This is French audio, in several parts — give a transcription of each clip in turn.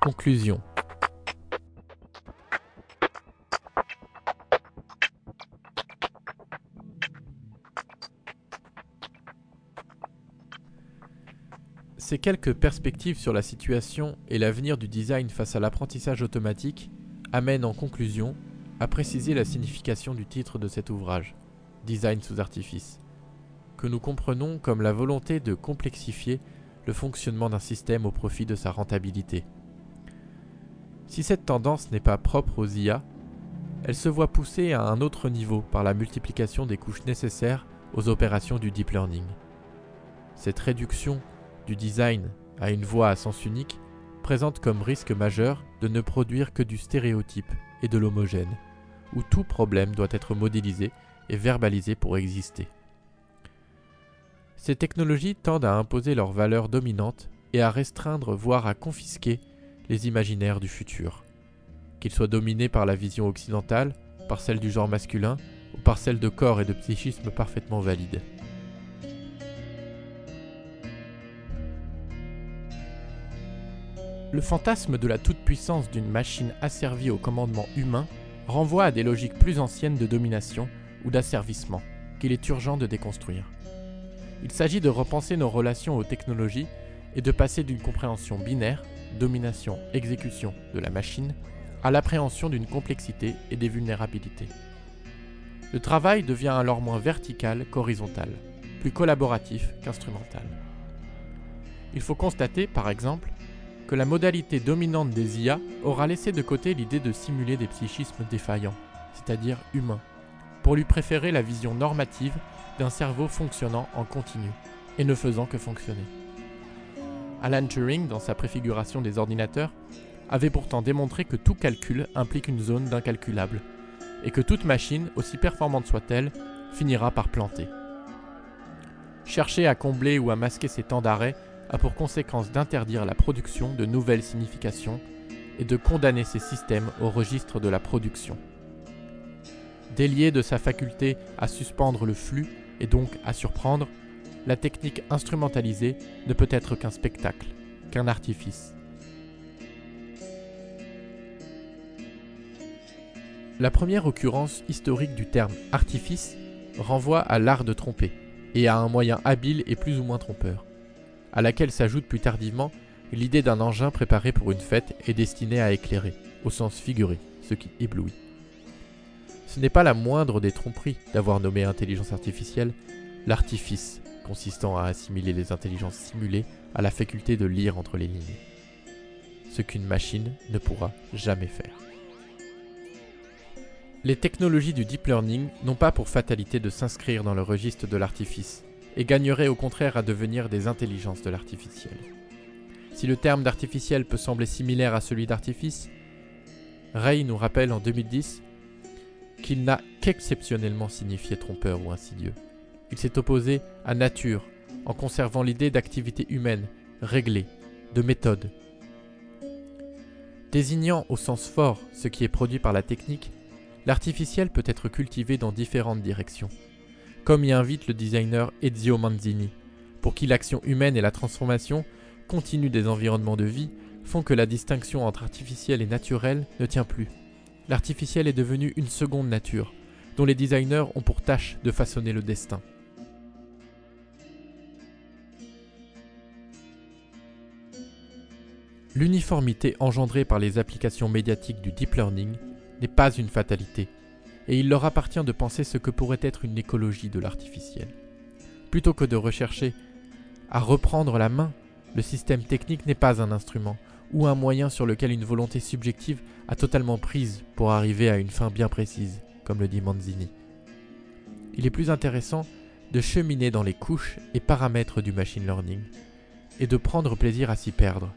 Conclusion. Ces quelques perspectives sur la situation et l'avenir du design face à l'apprentissage automatique amènent en conclusion à préciser la signification du titre de cet ouvrage, Design sous artifice, que nous comprenons comme la volonté de complexifier le fonctionnement d'un système au profit de sa rentabilité. Si cette tendance n'est pas propre aux IA, elle se voit poussée à un autre niveau par la multiplication des couches nécessaires aux opérations du deep learning. Cette réduction du design à une voie à sens unique présente comme risque majeur de ne produire que du stéréotype et de l'homogène, où tout problème doit être modélisé et verbalisé pour exister. Ces technologies tendent à imposer leurs valeurs dominantes et à restreindre, voire à confisquer, les imaginaires du futur, qu'ils soient dominés par la vision occidentale, par celle du genre masculin, ou par celle de corps et de psychisme parfaitement valides. Le fantasme de la toute-puissance d'une machine asservie au commandement humain renvoie à des logiques plus anciennes de domination ou d'asservissement qu'il est urgent de déconstruire. Il s'agit de repenser nos relations aux technologies et de passer d'une compréhension binaire, domination-exécution de la machine, à l'appréhension d'une complexité et des vulnérabilités. Le travail devient alors moins vertical qu'horizontal, plus collaboratif qu'instrumental. Il faut constater, par exemple, que la modalité dominante des IA aura laissé de côté l'idée de simuler des psychismes défaillants, c'est-à-dire humains, pour lui préférer la vision normative d'un cerveau fonctionnant en continu et ne faisant que fonctionner. Alan Turing, dans sa préfiguration des ordinateurs, avait pourtant démontré que tout calcul implique une zone d'incalculable, et que toute machine, aussi performante soit-elle, finira par planter. Chercher à combler ou à masquer ces temps d'arrêt a pour conséquence d'interdire la production de nouvelles significations et de condamner ces systèmes au registre de la production. Délié de sa faculté à suspendre le flux et donc à surprendre, la technique instrumentalisée ne peut être qu'un spectacle, qu'un artifice. La première occurrence historique du terme artifice renvoie à l'art de tromper et à un moyen habile et plus ou moins trompeur, à laquelle s'ajoute plus tardivement l'idée d'un engin préparé pour une fête et destiné à éclairer, au sens figuré, ce qui éblouit. Ce n'est pas la moindre des tromperies d'avoir nommé intelligence artificielle l'artifice consistant à assimiler les intelligences simulées à la faculté de lire entre les lignes. Ce qu'une machine ne pourra jamais faire. Les technologies du deep learning n'ont pas pour fatalité de s'inscrire dans le registre de l'artifice, et gagneraient au contraire à devenir des intelligences de l'artificiel. Si le terme d'artificiel peut sembler similaire à celui d'artifice, Ray nous rappelle en 2010 qu'il n'a qu'exceptionnellement signifié trompeur ou insidieux. Il s'est opposé à nature en conservant l'idée d'activité humaine, réglée, de méthode. Désignant au sens fort ce qui est produit par la technique, l'artificiel peut être cultivé dans différentes directions, comme y invite le designer Ezio Manzini, pour qui l'action humaine et la transformation continue des environnements de vie font que la distinction entre artificiel et naturel ne tient plus. L'artificiel est devenu une seconde nature, dont les designers ont pour tâche de façonner le destin. L'uniformité engendrée par les applications médiatiques du deep learning n'est pas une fatalité, et il leur appartient de penser ce que pourrait être une écologie de l'artificiel. Plutôt que de rechercher à reprendre la main, le système technique n'est pas un instrument ou un moyen sur lequel une volonté subjective a totalement prise pour arriver à une fin bien précise, comme le dit Manzini. Il est plus intéressant de cheminer dans les couches et paramètres du machine learning et de prendre plaisir à s'y perdre.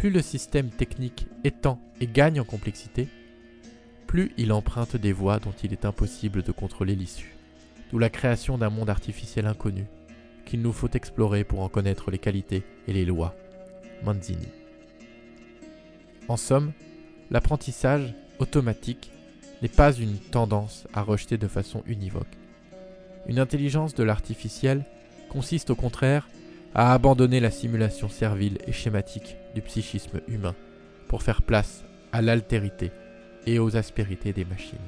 Plus le système technique étend et gagne en complexité, plus il emprunte des voies dont il est impossible de contrôler l'issue, d'où la création d'un monde artificiel inconnu, qu'il nous faut explorer pour en connaître les qualités et les lois. Manzini. En somme, l'apprentissage automatique n'est pas une tendance à rejeter de façon univoque. Une intelligence de l'artificiel consiste au contraire à abandonner la simulation servile et schématique du psychisme humain pour faire place à l'altérité et aux aspérités des machines.